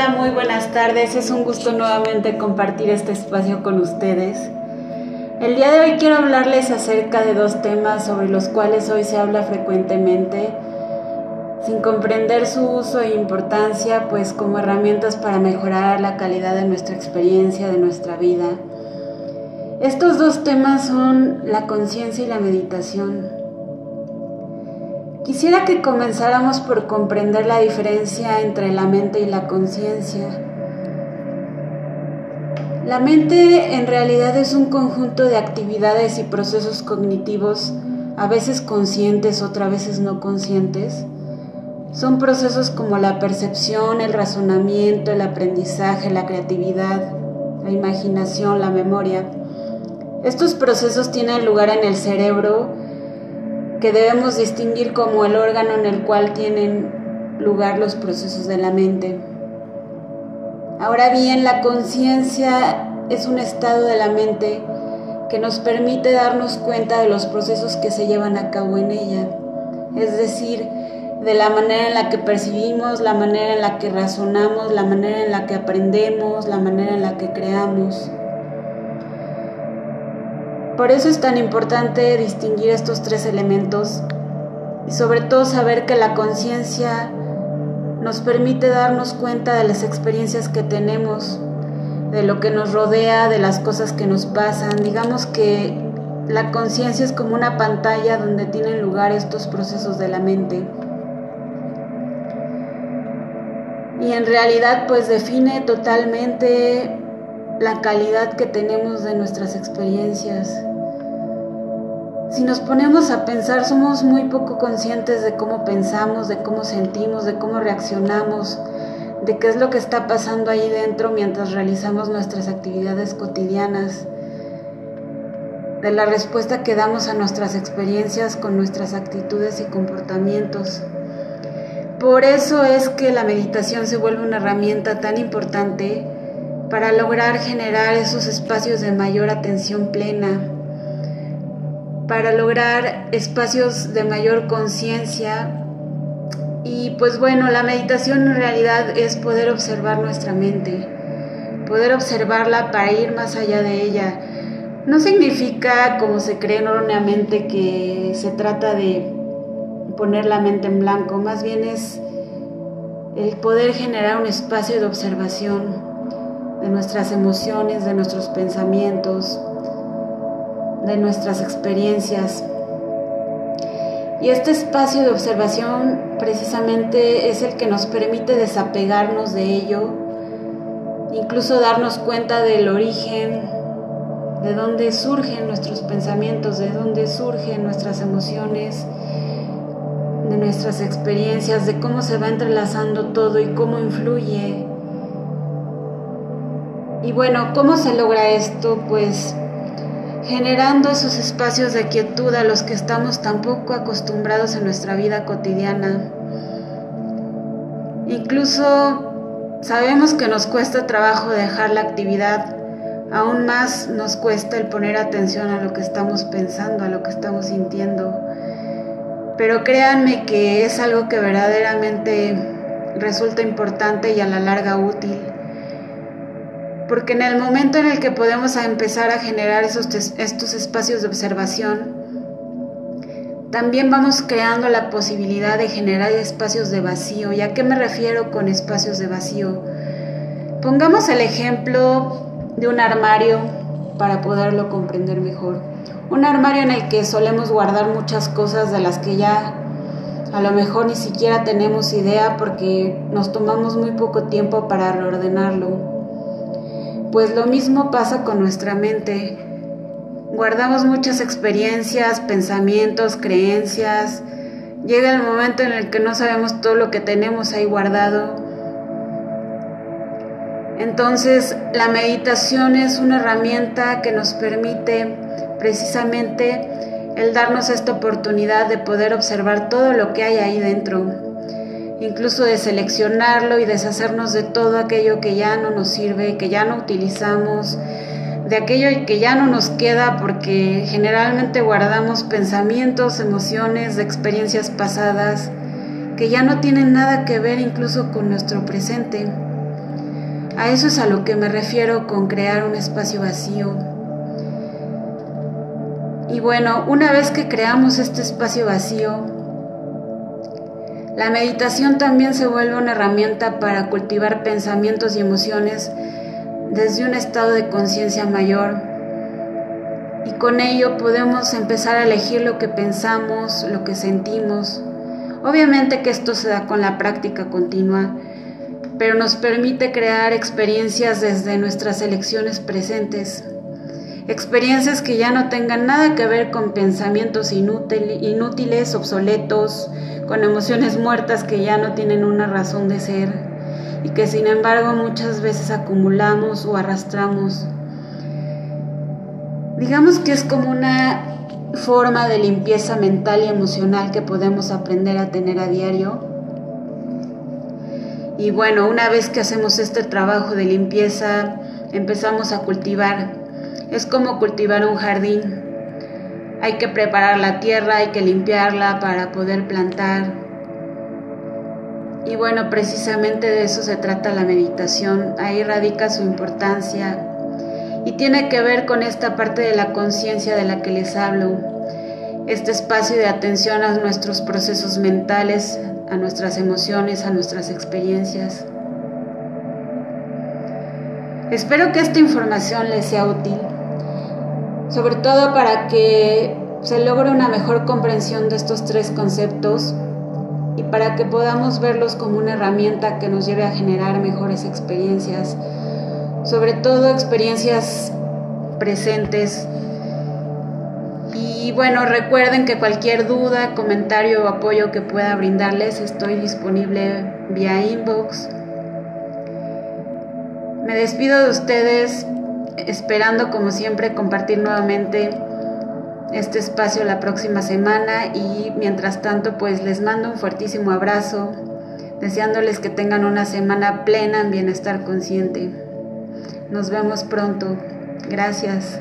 Hola, muy buenas tardes. Es un gusto nuevamente compartir este espacio con ustedes. El día de hoy quiero hablarles acerca de dos temas sobre los cuales hoy se habla frecuentemente, sin comprender su uso e importancia, pues como herramientas para mejorar la calidad de nuestra experiencia, de nuestra vida. Estos dos temas son la conciencia y la meditación. Quisiera que comenzáramos por comprender la diferencia entre la mente y la conciencia. La mente en realidad es un conjunto de actividades y procesos cognitivos, a veces conscientes, otras veces no conscientes. Son procesos como la percepción, el razonamiento, el aprendizaje, la creatividad, la imaginación, la memoria. Estos procesos tienen lugar en el cerebro que debemos distinguir como el órgano en el cual tienen lugar los procesos de la mente. Ahora bien, la conciencia es un estado de la mente que nos permite darnos cuenta de los procesos que se llevan a cabo en ella, es decir, de la manera en la que percibimos, la manera en la que razonamos, la manera en la que aprendemos, la manera en la que creamos. Por eso es tan importante distinguir estos tres elementos y sobre todo saber que la conciencia nos permite darnos cuenta de las experiencias que tenemos, de lo que nos rodea, de las cosas que nos pasan. Digamos que la conciencia es como una pantalla donde tienen lugar estos procesos de la mente. Y en realidad pues define totalmente la calidad que tenemos de nuestras experiencias. Si nos ponemos a pensar, somos muy poco conscientes de cómo pensamos, de cómo sentimos, de cómo reaccionamos, de qué es lo que está pasando ahí dentro mientras realizamos nuestras actividades cotidianas, de la respuesta que damos a nuestras experiencias con nuestras actitudes y comportamientos. Por eso es que la meditación se vuelve una herramienta tan importante para lograr generar esos espacios de mayor atención plena, para lograr espacios de mayor conciencia. Y pues bueno, la meditación en realidad es poder observar nuestra mente, poder observarla para ir más allá de ella. No significa, como se cree erróneamente, que se trata de poner la mente en blanco, más bien es el poder generar un espacio de observación, de nuestras emociones, de nuestros pensamientos, de nuestras experiencias. Y este espacio de observación precisamente es el que nos permite desapegarnos de ello, incluso darnos cuenta del origen, de dónde surgen nuestros pensamientos, de dónde surgen nuestras emociones, de nuestras experiencias, de cómo se va entrelazando todo y cómo influye y bueno, ¿cómo se logra esto? Pues generando esos espacios de quietud a los que estamos tan poco acostumbrados en nuestra vida cotidiana. Incluso sabemos que nos cuesta trabajo dejar la actividad, aún más nos cuesta el poner atención a lo que estamos pensando, a lo que estamos sintiendo. Pero créanme que es algo que verdaderamente resulta importante y a la larga útil porque en el momento en el que podemos empezar a generar esos, estos espacios de observación, también vamos creando la posibilidad de generar espacios de vacío. ¿Y a qué me refiero con espacios de vacío? Pongamos el ejemplo de un armario para poderlo comprender mejor. Un armario en el que solemos guardar muchas cosas de las que ya a lo mejor ni siquiera tenemos idea porque nos tomamos muy poco tiempo para reordenarlo. Pues lo mismo pasa con nuestra mente. Guardamos muchas experiencias, pensamientos, creencias. Llega el momento en el que no sabemos todo lo que tenemos ahí guardado. Entonces la meditación es una herramienta que nos permite precisamente el darnos esta oportunidad de poder observar todo lo que hay ahí dentro incluso de seleccionarlo y deshacernos de todo aquello que ya no nos sirve, que ya no utilizamos, de aquello que ya no nos queda porque generalmente guardamos pensamientos, emociones, experiencias pasadas que ya no tienen nada que ver incluso con nuestro presente. A eso es a lo que me refiero con crear un espacio vacío. Y bueno, una vez que creamos este espacio vacío, la meditación también se vuelve una herramienta para cultivar pensamientos y emociones desde un estado de conciencia mayor. Y con ello podemos empezar a elegir lo que pensamos, lo que sentimos. Obviamente que esto se da con la práctica continua pero nos permite crear experiencias desde nuestras elecciones presentes. Experiencias que ya no tengan nada que ver con pensamientos inútiles, obsoletos, con emociones muertas que ya no tienen una razón de ser y que sin embargo muchas veces acumulamos o arrastramos. Digamos que es como una forma de limpieza mental y emocional que podemos aprender a tener a diario y bueno, una vez que hacemos este trabajo de limpieza, empezamos a cultivar. Es como cultivar un jardín. Hay que preparar la tierra, hay que limpiarla para poder plantar. Y bueno, precisamente de eso se trata la meditación. Ahí radica su importancia. Y tiene que ver con esta parte de la conciencia de la que les hablo. Este espacio de atención a nuestros procesos mentales, a nuestras emociones, a nuestras experiencias. Espero que esta información les sea útil, sobre todo para que se logre una mejor comprensión de estos tres conceptos y para que podamos verlos como una herramienta que nos lleve a generar mejores experiencias, sobre todo experiencias presentes y bueno, recuerden que cualquier duda, comentario o apoyo que pueda brindarles, estoy disponible vía inbox. Me despido de ustedes esperando como siempre compartir nuevamente este espacio la próxima semana y mientras tanto pues les mando un fuertísimo abrazo, deseándoles que tengan una semana plena en bienestar consciente. Nos vemos pronto. Gracias.